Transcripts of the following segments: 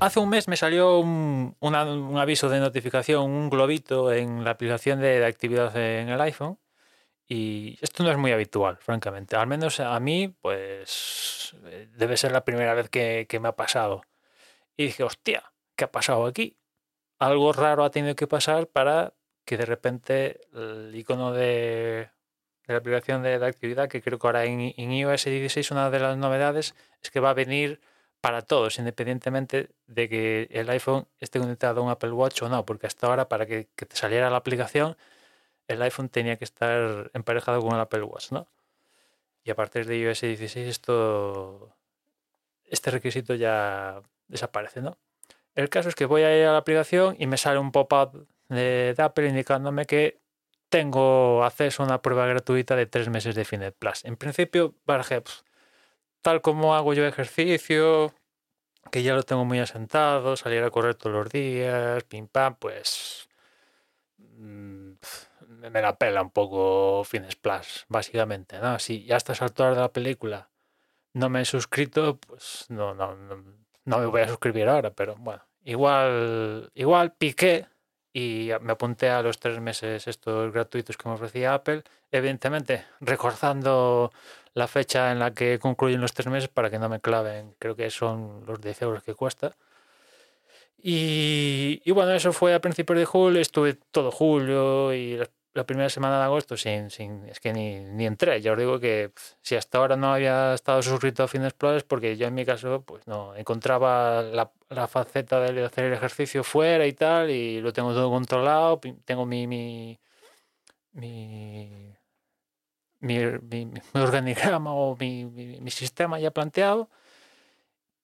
hace un mes me salió un, aviso de notificación, un globito en la aplicación de, de actividad en el iPhone. Y esto no es muy habitual, francamente. Al menos a mí, pues debe ser la primera vez que, me ha pasado. Y dije, hostia, ¿qué ha pasado aquí? Algo raro ha tenido que pasar para que de repente el icono de, de la aplicación de, de actividad, que creo que ahora en, en iOS 16 una de las novedades es que va a venir para todos, independientemente de que el iPhone esté conectado a un Apple Watch o no, porque hasta ahora para que, te saliera la aplicación, el iPhone tenía que estar emparejado con el Apple Watch, ¿no? Y a partir de iOS 16 esto, este requisito ya desaparece, ¿no? El caso es que voy a ir a la aplicación y me sale un pop-up de, de Apple indicándome que tengo acceso a una prueba gratuita de tres meses de Finet Plus. En principio, barajé, pues, tal como hago yo ejercicio, que ya lo tengo muy asentado, salir a correr todos los días, pim pam, pues mm, me la pela un poco Fitness Plus, básicamente, ¿no? Si ya a estas alturas de la película no me he suscrito, pues no, no, no, no me voy a suscribir ahora, pero bueno, igual, igual piqué y me apunté a los tres meses estos gratuitos que me ofrecía Apple, evidentemente recordando la fecha en la que concluyen los tres meses para que no me claven, creo que son los 10 euros que cuesta. Y, y bueno, eso fue a principios de julio, estuve todo julio y la primera semana de agosto sin, sin es que ni, ni entré. Ya os digo que si hasta ahora no había estado suscrito a Fitness Plus es porque yo en mi caso pues no encontraba la, la faceta de hacer el ejercicio fuera y tal y lo tengo todo controlado, tengo mi, mi, mi, mi, organigrama o mi sistema ya planteado.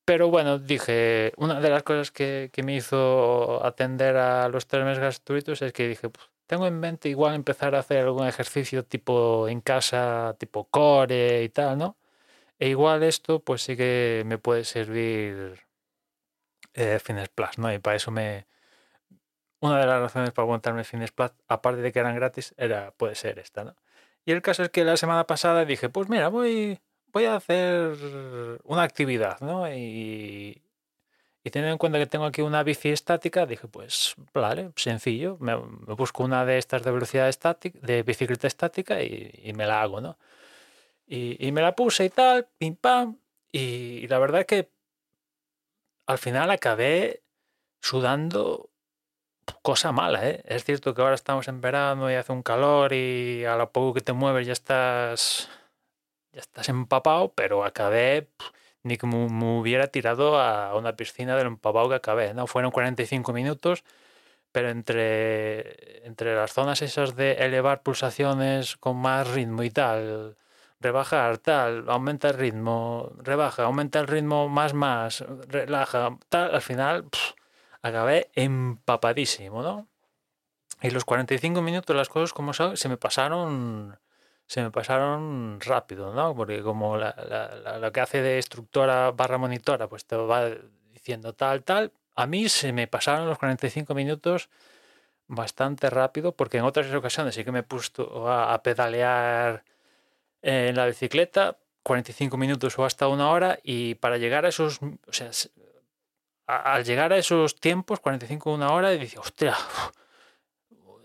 Pero bueno, dije, una de las cosas que, que me hizo atender a los tres meses gratuitos es que dije, pues, tengo en mente igual empezar a hacer algún ejercicio tipo en casa, tipo core y tal, ¿no? E igual esto pues sí que me puede servir eh, Fitness Plus, ¿no? Y para eso me... Una de las razones para aguantarme Fitness Plus, aparte de que eran gratis, era, puede ser esta, ¿no? Y el caso es que la semana pasada dije, pues mira, voy, voy a hacer una actividad, ¿no? Y, y teniendo en cuenta que tengo aquí una bici estática, dije, pues vale, sencillo, me, me busco una de estas de velocidad estática, de bicicleta estática y, y me la hago, ¿no? Y, y me la puse y tal, pim pam, y, y la verdad es que al final acabé sudando cosa mala, ¿eh? Es cierto que ahora estamos en verano y hace un calor y a lo poco que te mueves ya estás ya estás empapado, pero acabé pf, ni que me, hubiera tirado a una piscina de lo empapado que acabé, ¿no? Fueron 45 minutos, pero entre, entre las zonas esas de elevar pulsaciones con más ritmo y tal, rebajar, tal, aumenta el ritmo, rebaja, aumenta el ritmo más, más, relaja, tal, al final acabé empapadísimo, ¿no? Y los 45 minutos, las cosas como se me pasaron se me pasaron rápido, ¿no? Porque como la, la- la- lo que hace de instructora barra monitora, pues te va diciendo tal, tal, a mí se me pasaron los 45 minutos bastante rápido, porque en otras ocasiones sí que me he puesto a, pedalear en la bicicleta 45 minutos o hasta una hora, y para llegar a esos, o sea, al llegar a esos tiempos, 45 o una hora, y dice, hostia,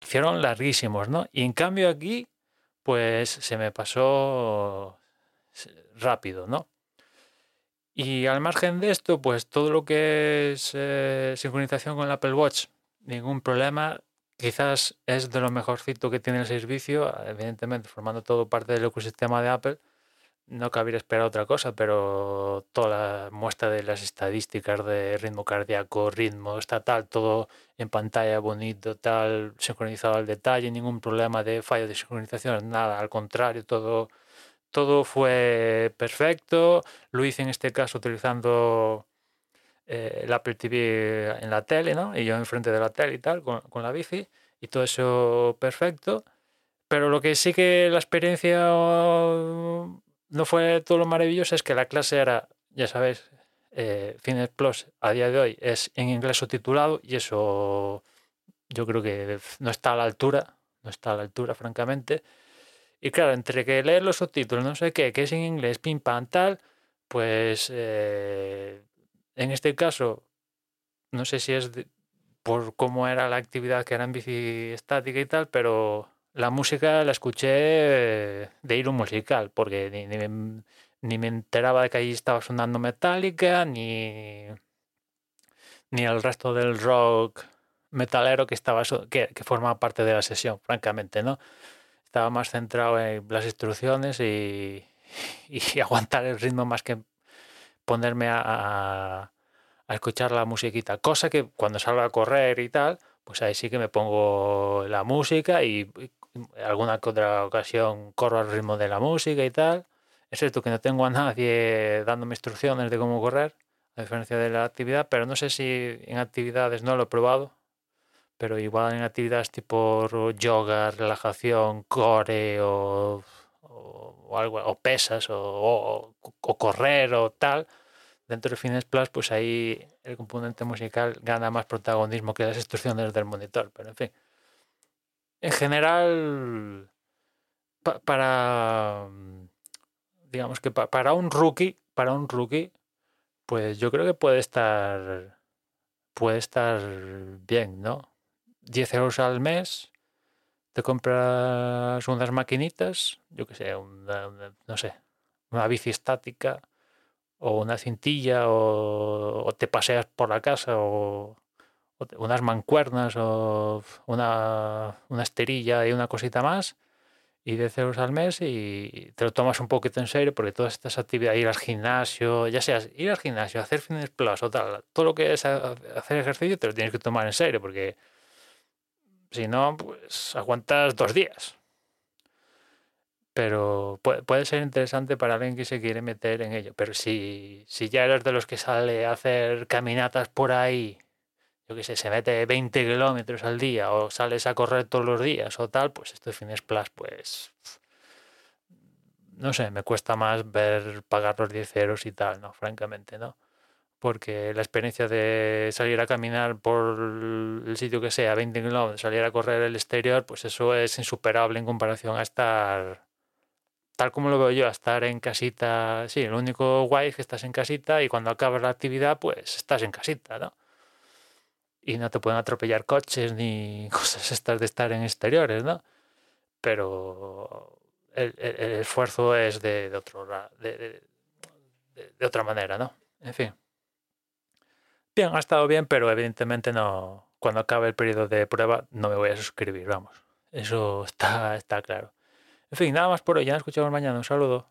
Hicieron larguísimos, ¿no? Y en cambio aquí, pues se me pasó rápido, ¿no? Y al margen de esto, pues todo lo que es eh, sincronización con el Apple Watch, ningún problema. Quizás es de lo mejorcito que tiene el servicio, evidentemente formando todo parte del ecosistema de Apple. No cabría esperar otra cosa, pero toda la muestra de las estadísticas de ritmo cardíaco, ritmo estatal, todo en pantalla bonito, tal, sincronizado al detalle, ningún problema de fallo de sincronización, nada, al contrario, todo, todo fue perfecto. Lo hice en este caso utilizando eh, el Apple TV en la tele, ¿no? Y yo enfrente de la tele y tal, con, con la bici, y todo eso perfecto. Pero lo que sí que la experiencia no fue todo lo maravilloso es que la clase era, ya sabéis, eh, Plus a día de hoy es en inglés subtitulado y eso yo creo que no está a la altura, no está a la altura, francamente. Y claro, entre que leer los subtítulos, no sé qué, que es en inglés, pim pam tal, pues eh, en este caso, no sé si es por cómo era la actividad que era en bici estática y tal, pero la música la escuché de ir un musical, porque ni, me, ni, me, enteraba de que allí estaba sonando Metallica, ni, ni el resto del rock metalero que estaba que, que formaba parte de la sesión, francamente, ¿no? Estaba más centrado en las instrucciones y, y aguantar el ritmo más que ponerme a, a, a escuchar la musiquita. Cosa que cuando salgo a correr y tal, pues ahí sí que me pongo la música y, alguna que otra ocasión corro al ritmo de la música y tal. Es cierto que no tengo a nadie dándome instrucciones de cómo correr, a diferencia de la actividad, pero no sé si en actividades no lo he probado, pero igual en actividades tipo yoga, relajación, core o, o, algo, o pesas o, o, correr o tal, dentro de Fitness Plus, pues ahí el componente musical gana más protagonismo que las instrucciones del monitor, pero en fin en general, para, digamos que para un rookie, para un rookie, pues yo creo que puede estar, puede estar bien, ¿no? 10 euros al mes, te compras unas maquinitas, yo que sé, no sé, una bici estática o una cintilla o te paseas por la casa o unas mancuernas o una, una esterilla y una cosita más y 10 euros al mes y te lo tomas un poquito en serio porque todas estas actividades, ir al gimnasio, ya sea ir al gimnasio, hacer fitness plus o tal, todo lo que es hacer ejercicio te lo tienes que tomar en serio porque si no, pues aguantas dos días. Pero puede, puede, ser interesante para alguien que se quiere meter en ello. Pero si, si ya eres de los que sale a hacer caminatas por ahí yo que sé, se mete 20 kilómetros al día o sales a correr todos los días o tal, pues esto de Fitness Plus, pues no sé, me cuesta más ver pagar los 10 euros y tal, ¿no? Francamente, ¿no? Porque la experiencia de salir a caminar por el sitio que sea, 20 kilómetros, salir a correr el exterior, pues eso es insuperable en comparación a estar, tal como lo veo yo, a estar en casita. Sí, el único guay es que estás en casita y cuando acabas la actividad, pues estás en casita, ¿no? Y no te pueden atropellar coches ni cosas estas de estar en exteriores, ¿no? Pero el, esfuerzo es de, de otro de, de, de, otra manera, ¿no? En fin. Bien, ha estado bien, pero evidentemente no. Cuando acabe el periodo de prueba no me voy a suscribir, vamos. Eso está, está claro. En fin, nada más por hoy. Ya nos escuchamos mañana. Un saludo.